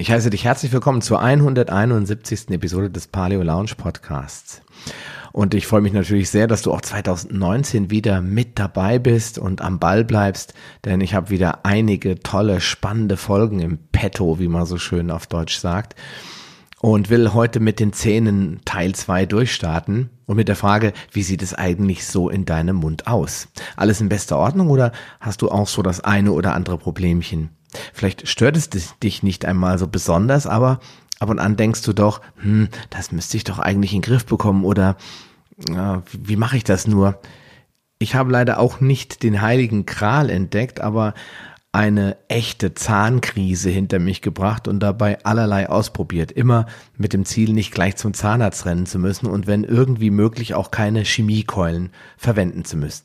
Ich heiße dich herzlich willkommen zur 171. Episode des Paleo Lounge Podcasts. Und ich freue mich natürlich sehr, dass du auch 2019 wieder mit dabei bist und am Ball bleibst, denn ich habe wieder einige tolle, spannende Folgen im Petto, wie man so schön auf Deutsch sagt. Und will heute mit den Zähnen Teil 2 durchstarten und mit der Frage, wie sieht es eigentlich so in deinem Mund aus? Alles in bester Ordnung oder hast du auch so das eine oder andere Problemchen? Vielleicht stört es dich nicht einmal so besonders, aber ab und an denkst du doch, hm, das müsste ich doch eigentlich in den Griff bekommen oder äh, wie mache ich das nur? Ich habe leider auch nicht den heiligen Kral entdeckt, aber eine echte Zahnkrise hinter mich gebracht und dabei allerlei ausprobiert. Immer mit dem Ziel, nicht gleich zum Zahnarzt rennen zu müssen und wenn irgendwie möglich auch keine Chemiekeulen verwenden zu müssen.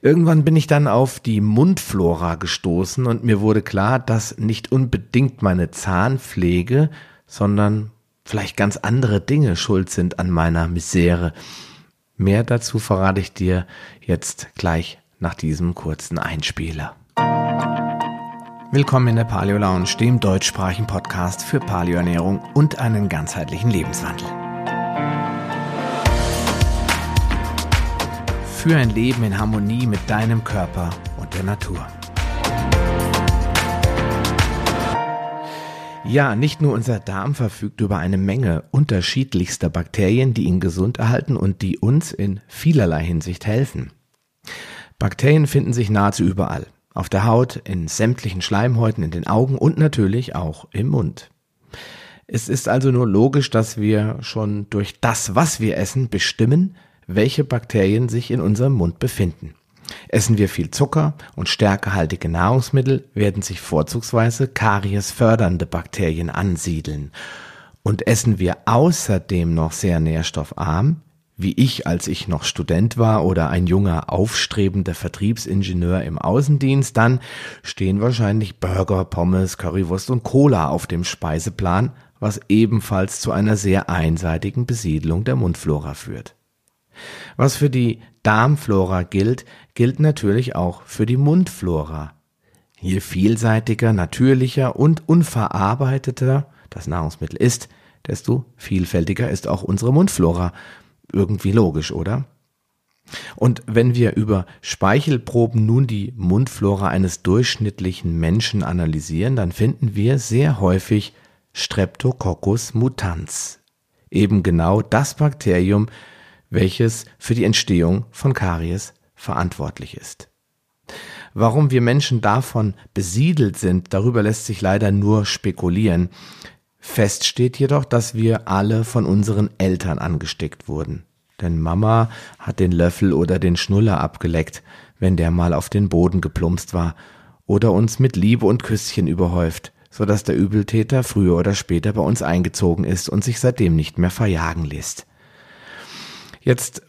Irgendwann bin ich dann auf die Mundflora gestoßen und mir wurde klar, dass nicht unbedingt meine Zahnpflege, sondern vielleicht ganz andere Dinge schuld sind an meiner Misere. Mehr dazu verrate ich dir jetzt gleich nach diesem kurzen Einspieler. Willkommen in der Paleo Lounge, dem deutschsprachigen Podcast für Paleoernährung und einen ganzheitlichen Lebenswandel. Für ein Leben in Harmonie mit deinem Körper und der Natur. Ja, nicht nur unser Darm verfügt über eine Menge unterschiedlichster Bakterien, die ihn gesund erhalten und die uns in vielerlei Hinsicht helfen. Bakterien finden sich nahezu überall. Auf der Haut, in sämtlichen Schleimhäuten, in den Augen und natürlich auch im Mund. Es ist also nur logisch, dass wir schon durch das, was wir essen, bestimmen, welche Bakterien sich in unserem Mund befinden. Essen wir viel Zucker und stärkehaltige Nahrungsmittel, werden sich vorzugsweise kariesfördernde Bakterien ansiedeln. Und essen wir außerdem noch sehr nährstoffarm, wie ich, als ich noch Student war oder ein junger, aufstrebender Vertriebsingenieur im Außendienst, dann stehen wahrscheinlich Burger, Pommes, Currywurst und Cola auf dem Speiseplan, was ebenfalls zu einer sehr einseitigen Besiedlung der Mundflora führt. Was für die Darmflora gilt, gilt natürlich auch für die Mundflora. Je vielseitiger, natürlicher und unverarbeiteter das Nahrungsmittel ist, desto vielfältiger ist auch unsere Mundflora. Irgendwie logisch, oder? Und wenn wir über Speichelproben nun die Mundflora eines durchschnittlichen Menschen analysieren, dann finden wir sehr häufig Streptococcus mutans. Eben genau das Bakterium, welches für die Entstehung von Karies verantwortlich ist. Warum wir Menschen davon besiedelt sind, darüber lässt sich leider nur spekulieren. Fest steht jedoch, dass wir alle von unseren Eltern angesteckt wurden. Denn Mama hat den Löffel oder den Schnuller abgeleckt, wenn der mal auf den Boden geplumpst war, oder uns mit Liebe und Küsschen überhäuft, so dass der Übeltäter früher oder später bei uns eingezogen ist und sich seitdem nicht mehr verjagen lässt. Jetzt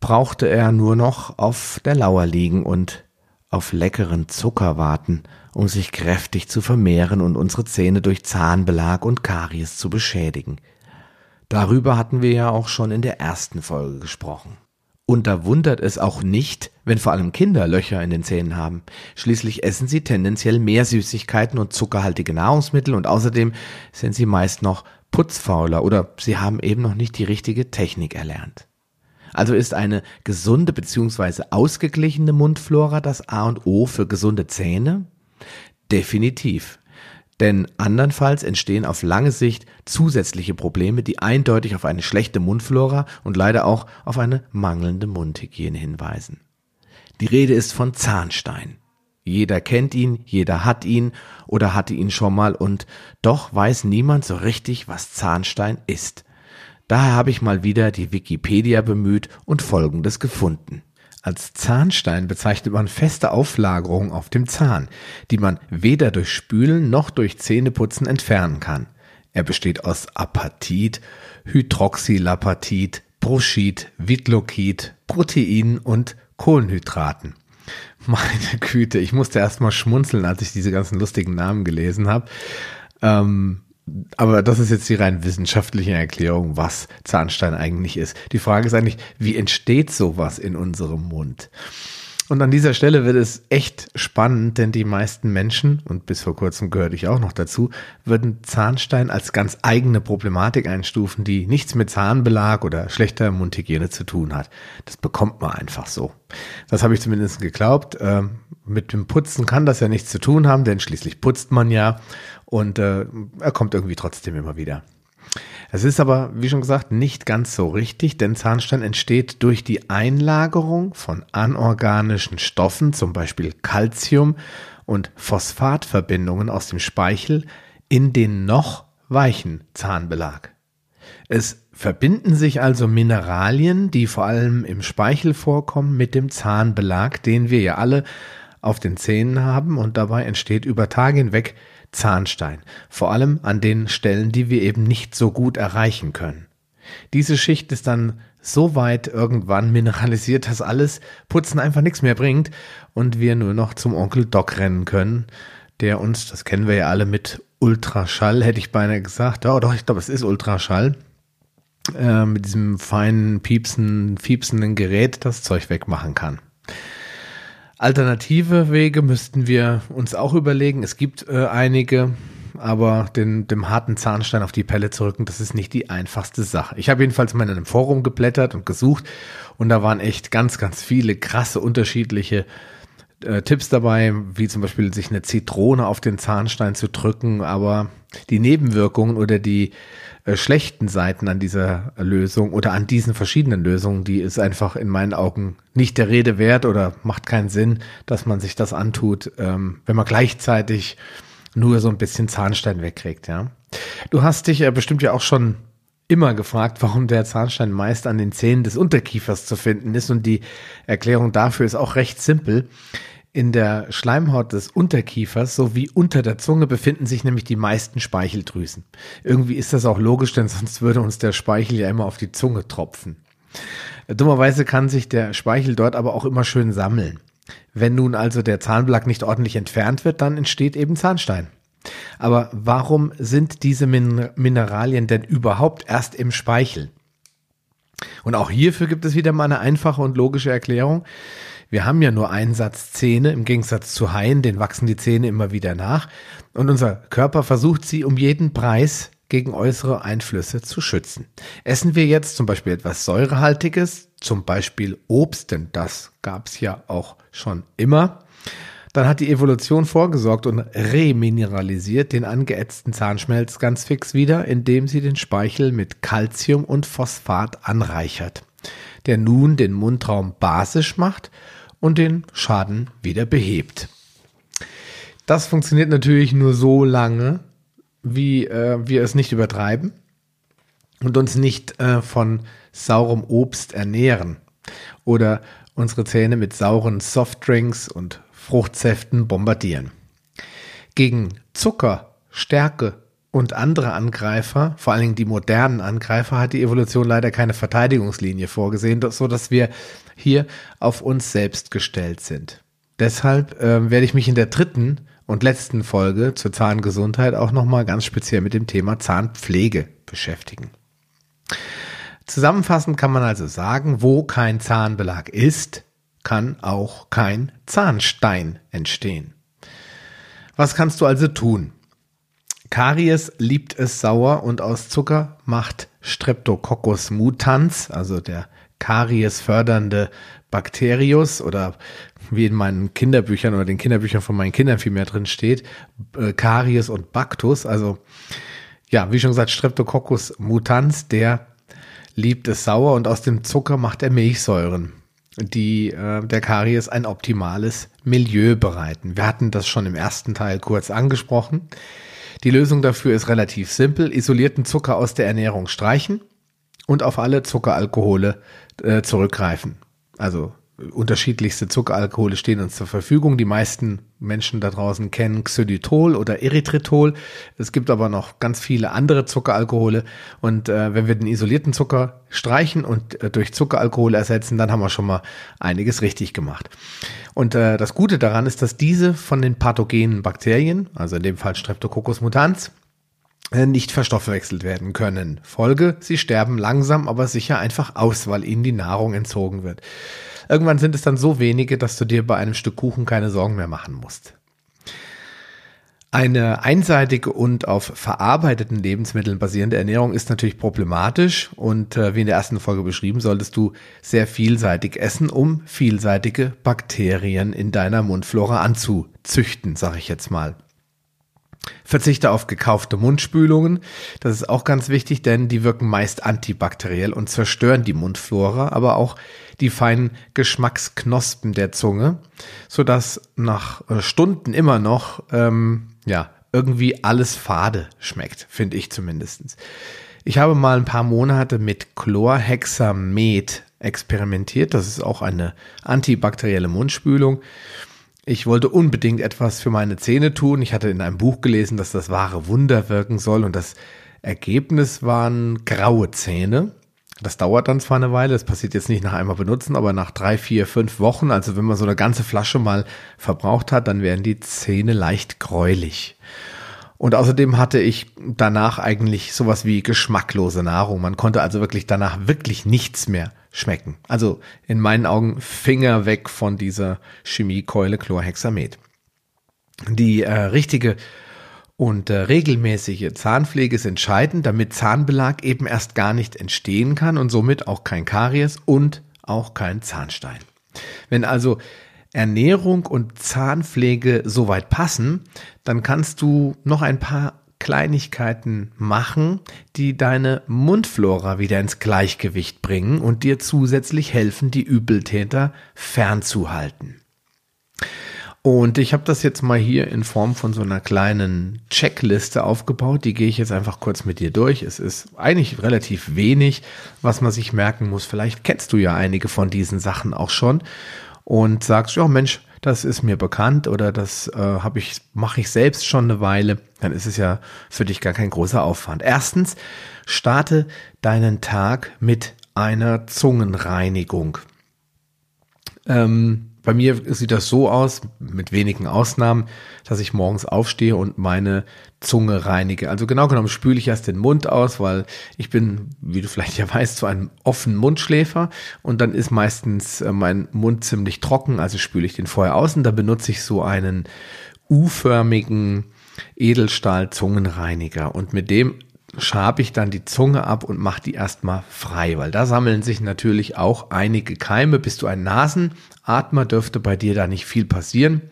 brauchte er nur noch auf der Lauer liegen und auf leckeren Zucker warten, um sich kräftig zu vermehren und unsere Zähne durch Zahnbelag und Karies zu beschädigen. Darüber hatten wir ja auch schon in der ersten Folge gesprochen. Und da wundert es auch nicht, wenn vor allem Kinder Löcher in den Zähnen haben. Schließlich essen sie tendenziell mehr Süßigkeiten und zuckerhaltige Nahrungsmittel und außerdem sind sie meist noch putzfauler oder sie haben eben noch nicht die richtige Technik erlernt. Also ist eine gesunde bzw. ausgeglichene Mundflora das A und O für gesunde Zähne? Definitiv. Denn andernfalls entstehen auf lange Sicht zusätzliche Probleme, die eindeutig auf eine schlechte Mundflora und leider auch auf eine mangelnde Mundhygiene hinweisen. Die Rede ist von Zahnstein. Jeder kennt ihn, jeder hat ihn oder hatte ihn schon mal und doch weiß niemand so richtig, was Zahnstein ist. Daher habe ich mal wieder die Wikipedia bemüht und Folgendes gefunden. Als Zahnstein bezeichnet man feste Auflagerungen auf dem Zahn, die man weder durch Spülen noch durch Zähneputzen entfernen kann. Er besteht aus Apatit, Hydroxylapatit, Bruschid, Vitlokit, Proteinen und Kohlenhydraten. Meine Güte, ich musste erst mal schmunzeln, als ich diese ganzen lustigen Namen gelesen habe. Ähm, aber das ist jetzt die rein wissenschaftliche Erklärung, was Zahnstein eigentlich ist. Die Frage ist eigentlich, wie entsteht sowas in unserem Mund? Und an dieser Stelle wird es echt spannend, denn die meisten Menschen, und bis vor kurzem gehörte ich auch noch dazu, würden Zahnstein als ganz eigene Problematik einstufen, die nichts mit Zahnbelag oder schlechter Mundhygiene zu tun hat. Das bekommt man einfach so. Das habe ich zumindest geglaubt. Ähm, mit dem Putzen kann das ja nichts zu tun haben, denn schließlich putzt man ja und äh, er kommt irgendwie trotzdem immer wieder. Es ist aber, wie schon gesagt, nicht ganz so richtig, denn Zahnstein entsteht durch die Einlagerung von anorganischen Stoffen, zum Beispiel Calcium und Phosphatverbindungen aus dem Speichel in den noch weichen Zahnbelag. Es verbinden sich also Mineralien, die vor allem im Speichel vorkommen, mit dem Zahnbelag, den wir ja alle auf den Zähnen haben und dabei entsteht über Tage hinweg Zahnstein, vor allem an den Stellen, die wir eben nicht so gut erreichen können. Diese Schicht ist dann so weit irgendwann mineralisiert, dass alles Putzen einfach nichts mehr bringt und wir nur noch zum Onkel Doc rennen können, der uns, das kennen wir ja alle mit Ultraschall, hätte ich beinahe gesagt, ja doch, ich glaube, es ist Ultraschall, äh, mit diesem feinen, piepsen, piepsenden Gerät das Zeug wegmachen kann. Alternative Wege müssten wir uns auch überlegen. Es gibt äh, einige, aber den, dem harten Zahnstein auf die Pelle zu rücken, das ist nicht die einfachste Sache. Ich habe jedenfalls mal in einem Forum geblättert und gesucht und da waren echt ganz, ganz viele krasse unterschiedliche äh, Tipps dabei, wie zum Beispiel sich eine Zitrone auf den Zahnstein zu drücken, aber die Nebenwirkungen oder die äh, schlechten Seiten an dieser Lösung oder an diesen verschiedenen Lösungen, die ist einfach in meinen Augen nicht der Rede wert oder macht keinen Sinn, dass man sich das antut, ähm, wenn man gleichzeitig nur so ein bisschen Zahnstein wegkriegt, ja. Du hast dich ja bestimmt ja auch schon immer gefragt, warum der Zahnstein meist an den Zähnen des Unterkiefers zu finden ist und die Erklärung dafür ist auch recht simpel. In der Schleimhaut des Unterkiefers sowie unter der Zunge befinden sich nämlich die meisten Speicheldrüsen. Irgendwie ist das auch logisch, denn sonst würde uns der Speichel ja immer auf die Zunge tropfen. Dummerweise kann sich der Speichel dort aber auch immer schön sammeln. Wenn nun also der Zahnbelag nicht ordentlich entfernt wird, dann entsteht eben Zahnstein. Aber warum sind diese Min Mineralien denn überhaupt erst im Speichel? Und auch hierfür gibt es wieder mal eine einfache und logische Erklärung. Wir haben ja nur einen Satz Zähne im Gegensatz zu Haien, den wachsen die Zähne immer wieder nach. Und unser Körper versucht sie um jeden Preis gegen äußere Einflüsse zu schützen. Essen wir jetzt zum Beispiel etwas Säurehaltiges, zum Beispiel Obst, denn das gab es ja auch schon immer, dann hat die Evolution vorgesorgt und remineralisiert den angeätzten Zahnschmelz ganz fix wieder, indem sie den Speichel mit Calcium und Phosphat anreichert, der nun den Mundraum basisch macht und den Schaden wieder behebt. Das funktioniert natürlich nur so lange, wie äh, wir es nicht übertreiben und uns nicht äh, von saurem Obst ernähren oder unsere Zähne mit sauren Softdrinks und Fruchtsäften bombardieren. Gegen Zucker, Stärke und andere Angreifer, vor allen Dingen die modernen Angreifer, hat die Evolution leider keine Verteidigungslinie vorgesehen, so dass wir hier auf uns selbst gestellt sind. Deshalb äh, werde ich mich in der dritten und letzten Folge zur Zahngesundheit auch nochmal ganz speziell mit dem Thema Zahnpflege beschäftigen. Zusammenfassend kann man also sagen, wo kein Zahnbelag ist, kann auch kein Zahnstein entstehen. Was kannst du also tun? Karies liebt es sauer und aus Zucker macht Streptococcus mutans, also der Karies fördernde Bakterius oder wie in meinen Kinderbüchern oder den Kinderbüchern von meinen Kindern viel mehr drin steht, äh, Karies und Bactus. Also ja, wie schon gesagt, Streptococcus mutans, der liebt es sauer und aus dem Zucker macht er Milchsäuren, die äh, der Karies ein optimales Milieu bereiten. Wir hatten das schon im ersten Teil kurz angesprochen. Die Lösung dafür ist relativ simpel. Isolierten Zucker aus der Ernährung streichen und auf alle Zuckeralkohole äh, zurückgreifen. Also unterschiedlichste Zuckeralkohole stehen uns zur Verfügung. Die meisten Menschen da draußen kennen Xylitol oder Erythritol. Es gibt aber noch ganz viele andere Zuckeralkohole. Und äh, wenn wir den isolierten Zucker streichen und äh, durch Zuckeralkohol ersetzen, dann haben wir schon mal einiges richtig gemacht. Und äh, das Gute daran ist, dass diese von den pathogenen Bakterien, also in dem Fall Streptococcus mutans, äh, nicht verstoffwechselt werden können. Folge, sie sterben langsam, aber sicher einfach aus, weil ihnen die Nahrung entzogen wird. Irgendwann sind es dann so wenige, dass du dir bei einem Stück Kuchen keine Sorgen mehr machen musst. Eine einseitige und auf verarbeiteten Lebensmitteln basierende Ernährung ist natürlich problematisch und äh, wie in der ersten Folge beschrieben, solltest du sehr vielseitig essen, um vielseitige Bakterien in deiner Mundflora anzuzüchten, sage ich jetzt mal. Verzichte auf gekaufte Mundspülungen. Das ist auch ganz wichtig, denn die wirken meist antibakteriell und zerstören die Mundflora, aber auch die feinen Geschmacksknospen der Zunge, sodass nach äh, Stunden immer noch ähm, ja, irgendwie alles fade schmeckt, finde ich zumindestens. Ich habe mal ein paar Monate mit Chlorhexamet experimentiert. Das ist auch eine antibakterielle Mundspülung. Ich wollte unbedingt etwas für meine Zähne tun. Ich hatte in einem Buch gelesen, dass das wahre Wunder wirken soll und das Ergebnis waren graue Zähne. Das dauert dann zwar eine Weile, das passiert jetzt nicht nach einmal benutzen, aber nach drei, vier, fünf Wochen, also wenn man so eine ganze Flasche mal verbraucht hat, dann werden die Zähne leicht gräulich. Und außerdem hatte ich danach eigentlich sowas wie geschmacklose Nahrung. Man konnte also wirklich danach wirklich nichts mehr schmecken. Also in meinen Augen Finger weg von dieser Chemiekeule Chlorhexamet. Die äh, richtige und äh, regelmäßige Zahnpflege ist entscheidend, damit Zahnbelag eben erst gar nicht entstehen kann und somit auch kein Karies und auch kein Zahnstein. Wenn also Ernährung und Zahnpflege soweit passen, dann kannst du noch ein paar Kleinigkeiten machen, die deine Mundflora wieder ins Gleichgewicht bringen und dir zusätzlich helfen, die Übeltäter fernzuhalten. Und ich habe das jetzt mal hier in Form von so einer kleinen Checkliste aufgebaut. Die gehe ich jetzt einfach kurz mit dir durch. Es ist eigentlich relativ wenig, was man sich merken muss. Vielleicht kennst du ja einige von diesen Sachen auch schon und sagst, ja Mensch, das ist mir bekannt oder das äh, habe ich mache ich selbst schon eine Weile, dann ist es ja für dich gar kein großer Aufwand. Erstens, starte deinen Tag mit einer Zungenreinigung. Ähm, bei mir sieht das so aus, mit wenigen Ausnahmen, dass ich morgens aufstehe und meine Zunge reinige. Also genau genommen spüle ich erst den Mund aus, weil ich bin, wie du vielleicht ja weißt, zu einem offenen Mundschläfer. Und dann ist meistens äh, mein Mund ziemlich trocken, also spüle ich den vorher aus. Und da benutze ich so einen U-förmigen Edelstahl-Zungenreiniger. Und mit dem schabe ich dann die Zunge ab und mache die erstmal frei, weil da sammeln sich natürlich auch einige Keime. Bist du ein Nasenatmer, dürfte bei dir da nicht viel passieren.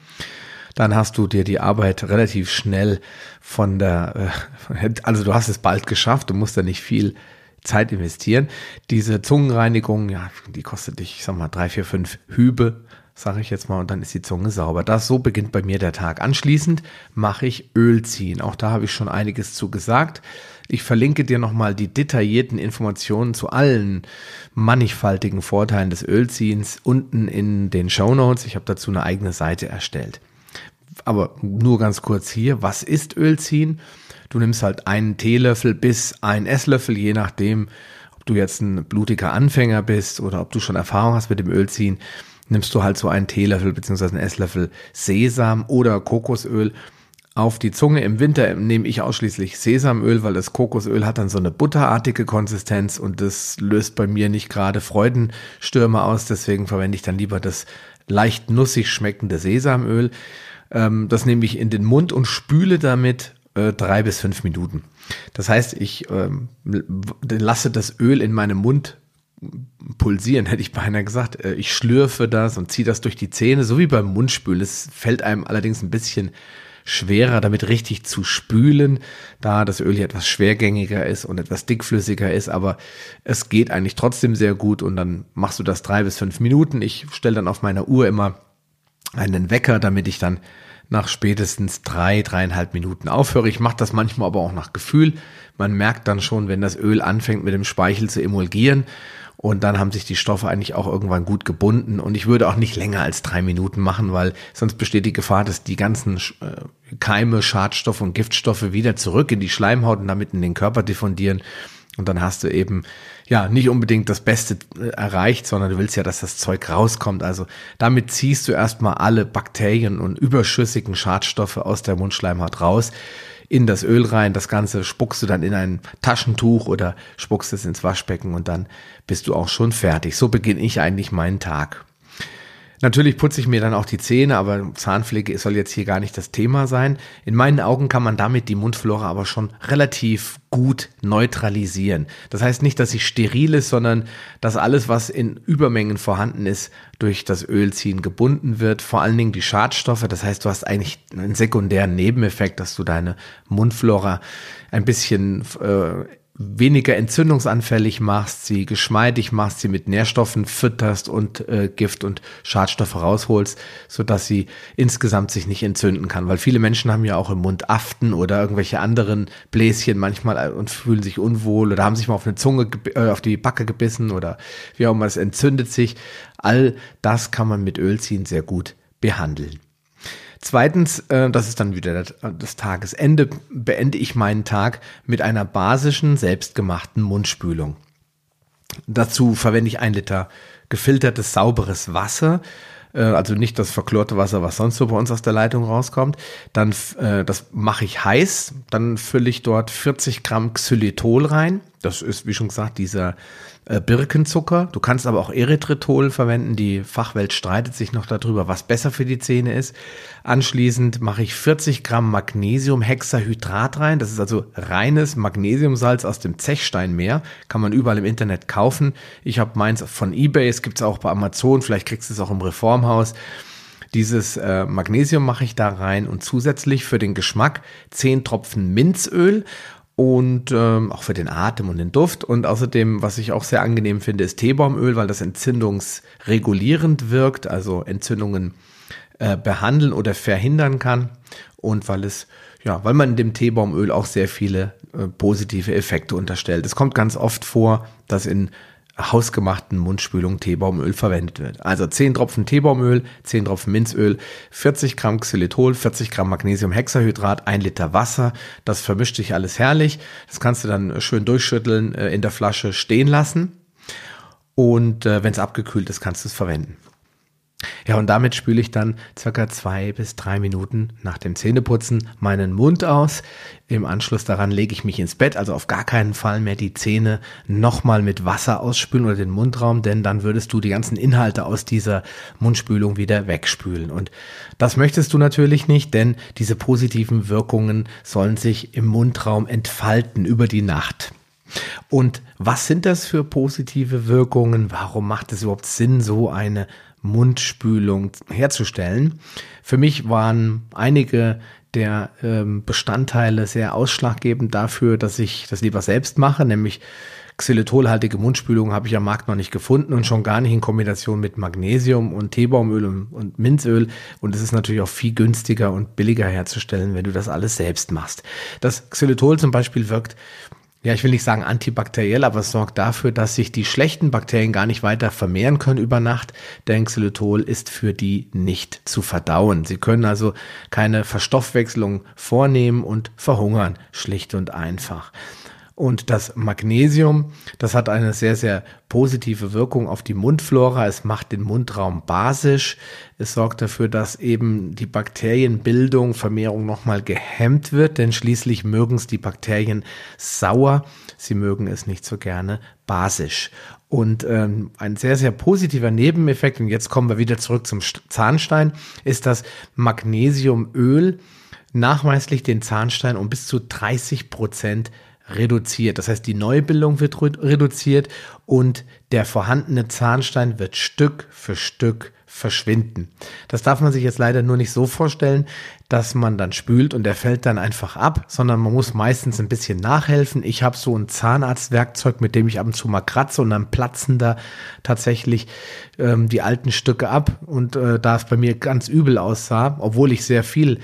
Dann hast du dir die Arbeit relativ schnell von der, äh, also du hast es bald geschafft, du musst da nicht viel Zeit investieren. Diese Zungenreinigung, ja, die kostet dich, ich sag mal, drei, vier, fünf Hübe, sage ich jetzt mal, und dann ist die Zunge sauber. Das so beginnt bei mir der Tag. Anschließend mache ich Öl ziehen. Auch da habe ich schon einiges zu gesagt. Ich verlinke dir nochmal die detaillierten Informationen zu allen mannigfaltigen Vorteilen des Ölziehens unten in den Show Notes. Ich habe dazu eine eigene Seite erstellt. Aber nur ganz kurz hier, was ist Ölziehen? Du nimmst halt einen Teelöffel bis ein Esslöffel, je nachdem, ob du jetzt ein blutiger Anfänger bist oder ob du schon Erfahrung hast mit dem Ölziehen, nimmst du halt so einen Teelöffel bzw. einen Esslöffel Sesam oder Kokosöl auf die Zunge. Im Winter nehme ich ausschließlich Sesamöl, weil das Kokosöl hat dann so eine butterartige Konsistenz und das löst bei mir nicht gerade Freudenstürme aus. Deswegen verwende ich dann lieber das leicht nussig schmeckende Sesamöl. Ähm, das nehme ich in den Mund und spüle damit äh, drei bis fünf Minuten. Das heißt, ich ähm, lasse das Öl in meinem Mund pulsieren, hätte ich beinahe gesagt. Äh, ich schlürfe das und ziehe das durch die Zähne, so wie beim Mundspülen. Es fällt einem allerdings ein bisschen schwerer, damit richtig zu spülen, da das Öl hier etwas schwergängiger ist und etwas dickflüssiger ist, aber es geht eigentlich trotzdem sehr gut und dann machst du das drei bis fünf Minuten. Ich stelle dann auf meiner Uhr immer einen Wecker, damit ich dann nach spätestens drei, dreieinhalb Minuten aufhöre. Ich mache das manchmal aber auch nach Gefühl. Man merkt dann schon, wenn das Öl anfängt mit dem Speichel zu emulgieren und dann haben sich die Stoffe eigentlich auch irgendwann gut gebunden. Und ich würde auch nicht länger als drei Minuten machen, weil sonst besteht die Gefahr, dass die ganzen äh, Keime, Schadstoffe und Giftstoffe wieder zurück in die Schleimhaut und damit in den Körper diffundieren. Und dann hast du eben ja nicht unbedingt das Beste äh, erreicht, sondern du willst ja, dass das Zeug rauskommt. Also damit ziehst du erstmal alle Bakterien und überschüssigen Schadstoffe aus der Mundschleimhaut raus in das Öl rein. Das Ganze spuckst du dann in ein Taschentuch oder spuckst es ins Waschbecken und dann bist du auch schon fertig. So beginne ich eigentlich meinen Tag. Natürlich putze ich mir dann auch die Zähne, aber Zahnpflege soll jetzt hier gar nicht das Thema sein. In meinen Augen kann man damit die Mundflora aber schon relativ gut neutralisieren. Das heißt nicht, dass sie steril ist, sondern dass alles, was in Übermengen vorhanden ist, durch das Ölziehen gebunden wird. Vor allen Dingen die Schadstoffe. Das heißt, du hast eigentlich einen sekundären Nebeneffekt, dass du deine Mundflora ein bisschen äh, weniger entzündungsanfällig machst, sie geschmeidig machst, sie mit Nährstoffen fütterst und äh, Gift und Schadstoffe rausholst, so dass sie insgesamt sich nicht entzünden kann. Weil viele Menschen haben ja auch im Mund Aften oder irgendwelche anderen Bläschen manchmal äh, und fühlen sich unwohl oder haben sich mal auf eine Zunge, äh, auf die Backe gebissen oder wie auch immer, es entzündet sich. All das kann man mit Ölziehen sehr gut behandeln. Zweitens, äh, das ist dann wieder das, das Tagesende, beende ich meinen Tag mit einer basischen, selbstgemachten Mundspülung. Dazu verwende ich ein Liter gefiltertes, sauberes Wasser, äh, also nicht das verklorte Wasser, was sonst so bei uns aus der Leitung rauskommt. Dann, äh, das mache ich heiß, dann fülle ich dort 40 Gramm Xylitol rein. Das ist, wie schon gesagt, dieser äh, Birkenzucker. Du kannst aber auch Erythritol verwenden. Die Fachwelt streitet sich noch darüber, was besser für die Zähne ist. Anschließend mache ich 40 Gramm Magnesiumhexahydrat rein. Das ist also reines Magnesiumsalz aus dem Zechsteinmeer. Kann man überall im Internet kaufen. Ich habe meins von eBay. Es gibt es auch bei Amazon. Vielleicht kriegst du es auch im Reformhaus. Dieses äh, Magnesium mache ich da rein und zusätzlich für den Geschmack 10 Tropfen Minzöl und ähm, auch für den Atem und den Duft. Und außerdem, was ich auch sehr angenehm finde, ist Teebaumöl, weil das entzündungsregulierend wirkt, also Entzündungen äh, behandeln oder verhindern kann. Und weil es, ja, weil man dem Teebaumöl auch sehr viele äh, positive Effekte unterstellt. Es kommt ganz oft vor, dass in hausgemachten Mundspülung Teebaumöl verwendet wird. Also 10 Tropfen Teebaumöl, 10 Tropfen Minzöl, 40 Gramm Xylitol, 40 Gramm Magnesiumhexahydrat, 1 Liter Wasser. Das vermischt sich alles herrlich. Das kannst du dann schön durchschütteln, äh, in der Flasche stehen lassen. Und äh, wenn es abgekühlt ist, kannst du es verwenden. Ja, und damit spüle ich dann circa zwei bis drei Minuten nach dem Zähneputzen meinen Mund aus. Im Anschluss daran lege ich mich ins Bett, also auf gar keinen Fall mehr die Zähne nochmal mit Wasser ausspülen oder den Mundraum, denn dann würdest du die ganzen Inhalte aus dieser Mundspülung wieder wegspülen. Und das möchtest du natürlich nicht, denn diese positiven Wirkungen sollen sich im Mundraum entfalten über die Nacht. Und was sind das für positive Wirkungen? Warum macht es überhaupt Sinn, so eine Mundspülung herzustellen. Für mich waren einige der ähm, Bestandteile sehr ausschlaggebend dafür, dass ich das lieber selbst mache, nämlich Xylitolhaltige Mundspülung habe ich am Markt noch nicht gefunden und schon gar nicht in Kombination mit Magnesium und Teebaumöl und, und Minzöl. Und es ist natürlich auch viel günstiger und billiger herzustellen, wenn du das alles selbst machst. Das Xylitol zum Beispiel wirkt ja, ich will nicht sagen antibakteriell, aber es sorgt dafür, dass sich die schlechten Bakterien gar nicht weiter vermehren können über Nacht, denn Xylitol ist für die nicht zu verdauen. Sie können also keine Verstoffwechselung vornehmen und verhungern, schlicht und einfach. Und das Magnesium, das hat eine sehr, sehr positive Wirkung auf die Mundflora. Es macht den Mundraum basisch. Es sorgt dafür, dass eben die Bakterienbildung, Vermehrung nochmal gehemmt wird, denn schließlich mögen es die Bakterien sauer. Sie mögen es nicht so gerne basisch. Und ähm, ein sehr, sehr positiver Nebeneffekt, und jetzt kommen wir wieder zurück zum Zahnstein, ist das Magnesiumöl nachweislich den Zahnstein um bis zu 30 Prozent reduziert. Das heißt, die Neubildung wird reduziert und der vorhandene Zahnstein wird Stück für Stück verschwinden. Das darf man sich jetzt leider nur nicht so vorstellen, dass man dann spült und der fällt dann einfach ab, sondern man muss meistens ein bisschen nachhelfen. Ich habe so ein Zahnarztwerkzeug, mit dem ich ab und zu mal kratze und dann platzen da tatsächlich ähm, die alten Stücke ab. Und äh, da es bei mir ganz übel aussah, obwohl ich sehr viel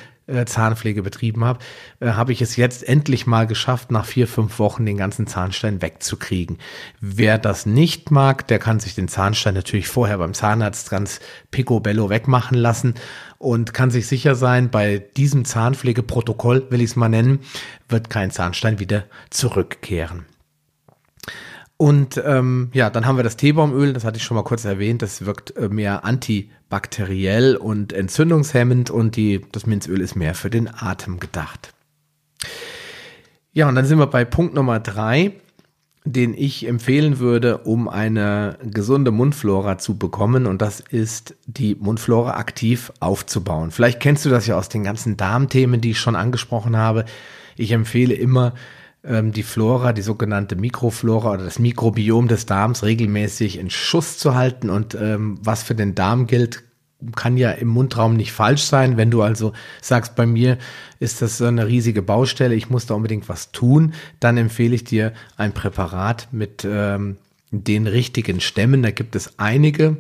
Zahnpflege betrieben habe, äh, habe ich es jetzt endlich mal geschafft, nach vier, fünf Wochen den ganzen Zahnstein wegzukriegen. Wer das nicht mag, der kann sich den Zahnstein natürlich vorher beim Zahnarzt ganz picobello wegmachen lassen und kann sich sicher sein, bei diesem Zahnpflegeprotokoll, will ich es mal nennen, wird kein Zahnstein wieder zurückkehren. Und ähm, ja, dann haben wir das Teebaumöl, das hatte ich schon mal kurz erwähnt, das wirkt äh, mehr antibakteriell und entzündungshemmend und die, das Minzöl ist mehr für den Atem gedacht. Ja, und dann sind wir bei Punkt Nummer drei, den ich empfehlen würde, um eine gesunde Mundflora zu bekommen. Und das ist die Mundflora aktiv aufzubauen. Vielleicht kennst du das ja aus den ganzen Darmthemen, die ich schon angesprochen habe. Ich empfehle immer, ähm, die Flora, die sogenannte Mikroflora oder das Mikrobiom des Darms regelmäßig in Schuss zu halten. Und ähm, was für den Darm gilt, kann ja im Mundraum nicht falsch sein. Wenn du also sagst, bei mir ist das so eine riesige Baustelle, ich muss da unbedingt was tun, dann empfehle ich dir ein Präparat mit ähm, den richtigen Stämmen. Da gibt es einige,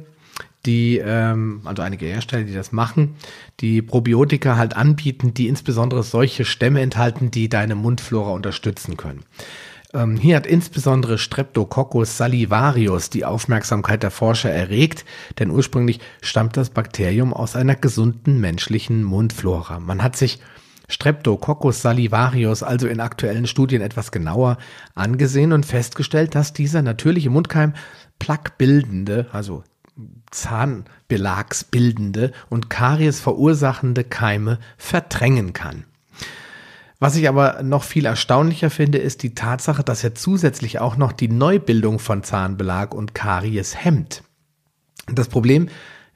die, ähm, also einige Hersteller, die das machen, die Probiotika halt anbieten, die insbesondere solche Stämme enthalten, die deine Mundflora unterstützen können. Ähm, hier hat insbesondere Streptococcus salivarius die Aufmerksamkeit der Forscher erregt, denn ursprünglich stammt das Bakterium aus einer gesunden menschlichen Mundflora. Man hat sich Streptococcus salivarius also in aktuellen Studien etwas genauer angesehen und festgestellt, dass dieser natürliche Mundkeim plaquebildende, also Zahnbelagsbildende und Karies verursachende Keime verdrängen kann. Was ich aber noch viel erstaunlicher finde, ist die Tatsache, dass er zusätzlich auch noch die Neubildung von Zahnbelag und Karies hemmt. Das Problem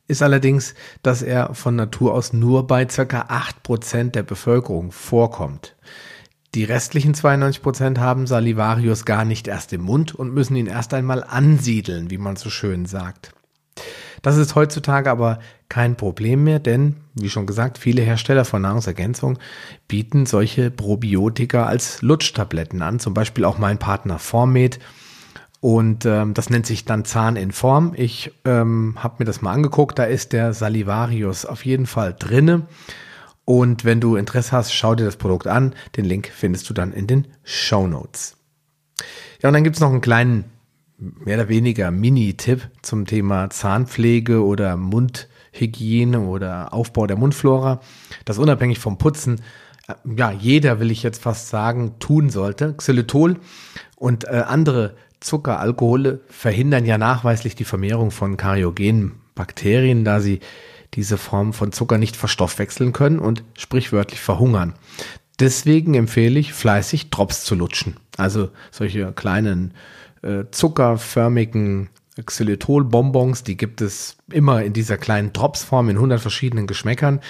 ist allerdings, dass er von Natur aus nur bei ca. 8% der Bevölkerung vorkommt. Die restlichen 92% haben Salivarius gar nicht erst im Mund und müssen ihn erst einmal ansiedeln, wie man so schön sagt. Das ist heutzutage aber kein Problem mehr, denn, wie schon gesagt, viele Hersteller von Nahrungsergänzung bieten solche Probiotika als Lutschtabletten an, zum Beispiel auch mein Partner Formed. Und ähm, das nennt sich dann Zahn in Form. Ich ähm, habe mir das mal angeguckt, da ist der Salivarius auf jeden Fall drinne. Und wenn du Interesse hast, schau dir das Produkt an. Den Link findest du dann in den Show Notes. Ja, und dann gibt's noch einen kleinen mehr oder weniger Mini-Tipp zum Thema Zahnpflege oder Mundhygiene oder Aufbau der Mundflora, das unabhängig vom Putzen, äh, ja, jeder will ich jetzt fast sagen, tun sollte. Xylitol und äh, andere Zuckeralkohole verhindern ja nachweislich die Vermehrung von karyogenen Bakterien, da sie diese Form von Zucker nicht verstoffwechseln können und sprichwörtlich verhungern. Deswegen empfehle ich fleißig Drops zu lutschen. Also solche kleinen äh, zuckerförmigen Xylitol-Bonbons, die gibt es immer in dieser kleinen Dropsform in 100 verschiedenen Geschmäckern.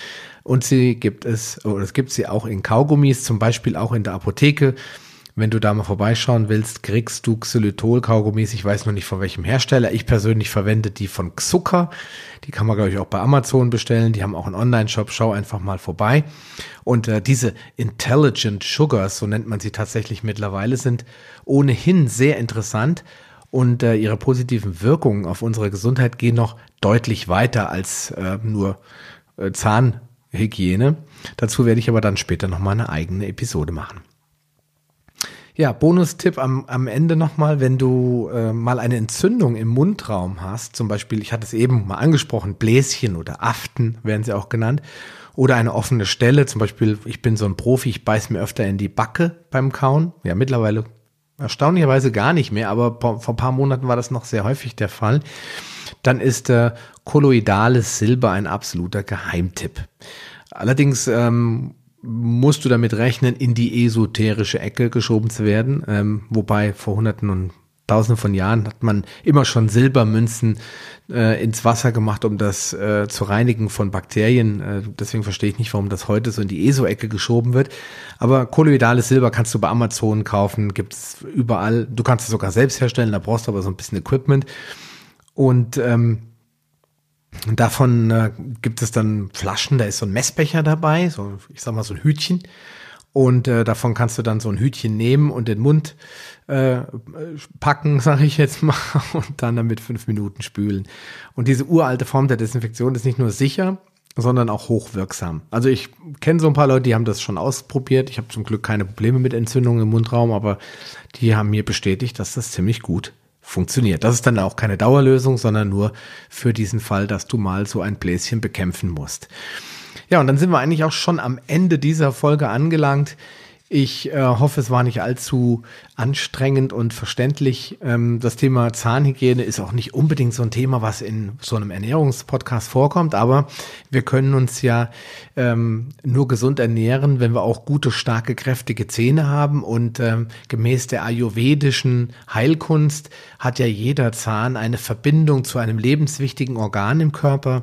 Und sie gibt es, oder es gibt sie auch in Kaugummis, zum Beispiel auch in der Apotheke. Wenn du da mal vorbeischauen willst, kriegst du Xylitol-Kaugummis. Ich weiß noch nicht von welchem Hersteller. Ich persönlich verwende die von Zucker. Die kann man, glaube ich, auch bei Amazon bestellen. Die haben auch einen Online-Shop. Schau einfach mal vorbei. Und äh, diese Intelligent Sugars, so nennt man sie tatsächlich mittlerweile, sind ohnehin sehr interessant. Und äh, ihre positiven Wirkungen auf unsere Gesundheit gehen noch deutlich weiter als äh, nur äh, Zahnhygiene. Dazu werde ich aber dann später nochmal eine eigene Episode machen. Ja, Bonustipp am, am Ende nochmal, wenn du äh, mal eine Entzündung im Mundraum hast, zum Beispiel, ich hatte es eben mal angesprochen, Bläschen oder Aften werden sie auch genannt, oder eine offene Stelle, zum Beispiel, ich bin so ein Profi, ich beiß mir öfter in die Backe beim Kauen, ja, mittlerweile erstaunlicherweise gar nicht mehr, aber vor ein paar Monaten war das noch sehr häufig der Fall, dann ist äh, kolloidales Silber ein absoluter Geheimtipp. Allerdings ähm, musst du damit rechnen, in die esoterische Ecke geschoben zu werden. Ähm, wobei vor Hunderten und Tausenden von Jahren hat man immer schon Silbermünzen äh, ins Wasser gemacht, um das äh, zu reinigen von Bakterien. Äh, deswegen verstehe ich nicht, warum das heute so in die ESO-Ecke geschoben wird. Aber kolloidales Silber kannst du bei Amazon kaufen, gibt es überall. Du kannst es sogar selbst herstellen, da brauchst du aber so ein bisschen Equipment. Und ähm, Davon äh, gibt es dann Flaschen, da ist so ein Messbecher dabei, so ich sag mal so ein Hütchen. Und äh, davon kannst du dann so ein Hütchen nehmen und den Mund äh, packen, sage ich jetzt mal, und dann damit fünf Minuten spülen. Und diese uralte Form der Desinfektion ist nicht nur sicher, sondern auch hochwirksam. Also ich kenne so ein paar Leute, die haben das schon ausprobiert. Ich habe zum Glück keine Probleme mit Entzündungen im Mundraum, aber die haben mir bestätigt, dass das ziemlich gut funktioniert. Das ist dann auch keine Dauerlösung, sondern nur für diesen Fall, dass du mal so ein Bläschen bekämpfen musst. Ja, und dann sind wir eigentlich auch schon am Ende dieser Folge angelangt. Ich äh, hoffe, es war nicht allzu anstrengend und verständlich. Ähm, das Thema Zahnhygiene ist auch nicht unbedingt so ein Thema, was in so einem Ernährungspodcast vorkommt, aber wir können uns ja ähm, nur gesund ernähren, wenn wir auch gute, starke, kräftige Zähne haben. Und ähm, gemäß der ayurvedischen Heilkunst hat ja jeder Zahn eine Verbindung zu einem lebenswichtigen Organ im Körper.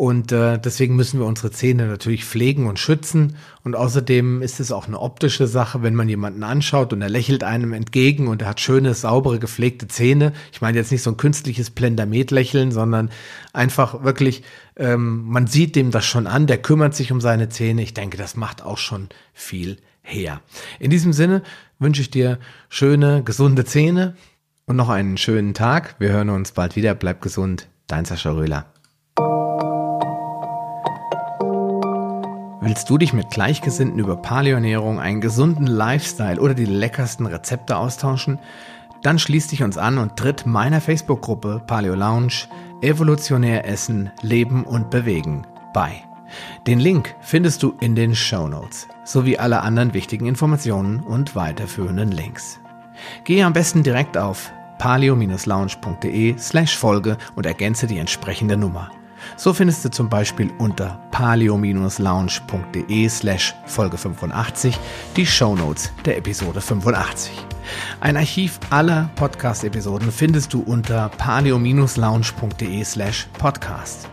Und äh, deswegen müssen wir unsere Zähne natürlich pflegen und schützen. Und außerdem ist es auch eine optische Sache, wenn man jemanden anschaut und er lächelt einem entgegen und er hat schöne, saubere, gepflegte Zähne. Ich meine jetzt nicht so ein künstliches Plendamet-Lächeln, sondern einfach wirklich, ähm, man sieht dem das schon an, der kümmert sich um seine Zähne. Ich denke, das macht auch schon viel her. In diesem Sinne wünsche ich dir schöne, gesunde Zähne und noch einen schönen Tag. Wir hören uns bald wieder. Bleib gesund. Dein Sascha Röhler. Willst du dich mit Gleichgesinnten über Paleoernährung, einen gesunden Lifestyle oder die leckersten Rezepte austauschen? Dann schließ dich uns an und tritt meiner Facebook-Gruppe Paleo Lounge Evolutionär Essen, Leben und Bewegen bei. Den Link findest du in den Show Notes sowie alle anderen wichtigen Informationen und weiterführenden Links. Gehe am besten direkt auf paleo-lounge.de slash Folge und ergänze die entsprechende Nummer. So findest du zum Beispiel unter paleo-lounge.de slash Folge 85 die Shownotes der Episode 85. Ein Archiv aller Podcast-Episoden findest du unter paleo-lounge.de slash podcast.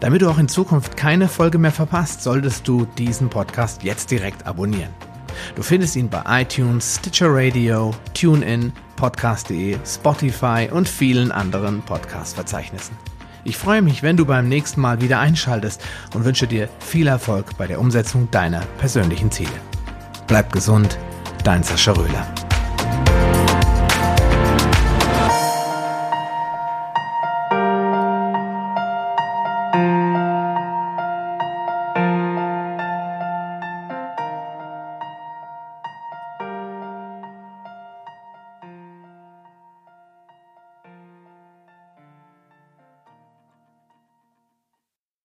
Damit du auch in Zukunft keine Folge mehr verpasst, solltest du diesen Podcast jetzt direkt abonnieren. Du findest ihn bei iTunes, Stitcher Radio, TuneIn, Podcast.de, Spotify und vielen anderen Podcast-Verzeichnissen. Ich freue mich, wenn du beim nächsten Mal wieder einschaltest und wünsche dir viel Erfolg bei der Umsetzung deiner persönlichen Ziele. Bleib gesund, dein Sascha Röhler.